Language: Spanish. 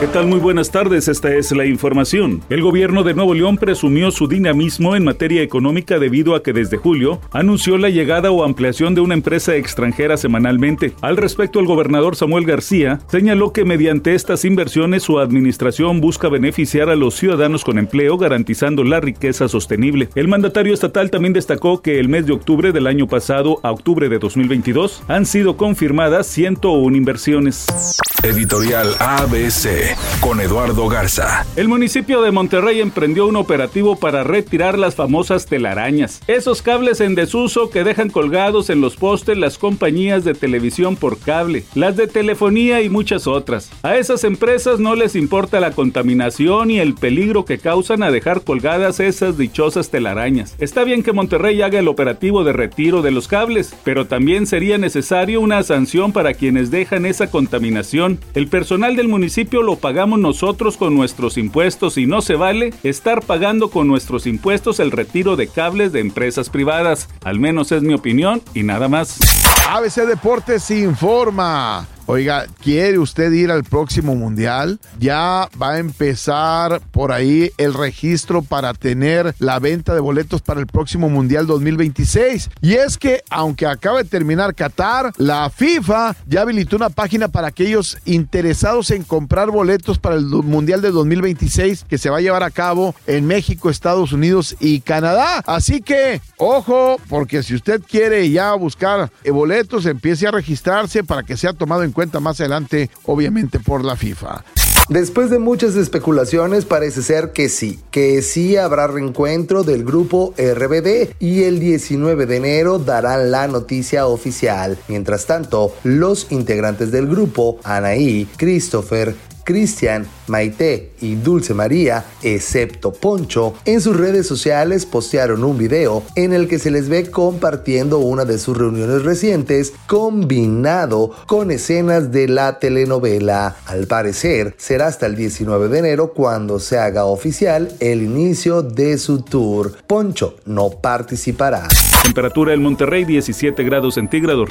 ¿Qué tal? Muy buenas tardes, esta es la información. El gobierno de Nuevo León presumió su dinamismo en materia económica debido a que desde julio anunció la llegada o ampliación de una empresa extranjera semanalmente. Al respecto, el gobernador Samuel García señaló que mediante estas inversiones su administración busca beneficiar a los ciudadanos con empleo, garantizando la riqueza sostenible. El mandatario estatal también destacó que el mes de octubre del año pasado a octubre de 2022 han sido confirmadas 101 inversiones. Editorial ABC con Eduardo Garza. El municipio de Monterrey emprendió un operativo para retirar las famosas telarañas, esos cables en desuso que dejan colgados en los postes las compañías de televisión por cable, las de telefonía y muchas otras. A esas empresas no les importa la contaminación y el peligro que causan a dejar colgadas esas dichosas telarañas. Está bien que Monterrey haga el operativo de retiro de los cables, pero también sería necesario una sanción para quienes dejan esa contaminación el personal del municipio lo pagamos nosotros con nuestros impuestos y no se vale estar pagando con nuestros impuestos el retiro de cables de empresas privadas. Al menos es mi opinión y nada más. ABC Deportes informa. Oiga, ¿quiere usted ir al próximo mundial? Ya va a empezar por ahí el registro para tener la venta de boletos para el próximo mundial 2026. Y es que, aunque acaba de terminar Qatar, la FIFA ya habilitó una página para aquellos interesados en comprar boletos para el mundial de 2026 que se va a llevar a cabo en México, Estados Unidos y Canadá. Así que, ojo, porque si usted quiere ya buscar boletos, empiece a registrarse para que sea tomado en cuenta más adelante, obviamente por la FIFA. Después de muchas especulaciones, parece ser que sí, que sí habrá reencuentro del grupo RBD y el 19 de enero darán la noticia oficial. Mientras tanto, los integrantes del grupo, Anaí, Christopher, Cristian, Maite y Dulce María, excepto Poncho, en sus redes sociales postearon un video en el que se les ve compartiendo una de sus reuniones recientes combinado con escenas de la telenovela. Al parecer, será hasta el 19 de enero cuando se haga oficial el inicio de su tour. Poncho no participará. Temperatura en Monterrey 17 grados centígrados.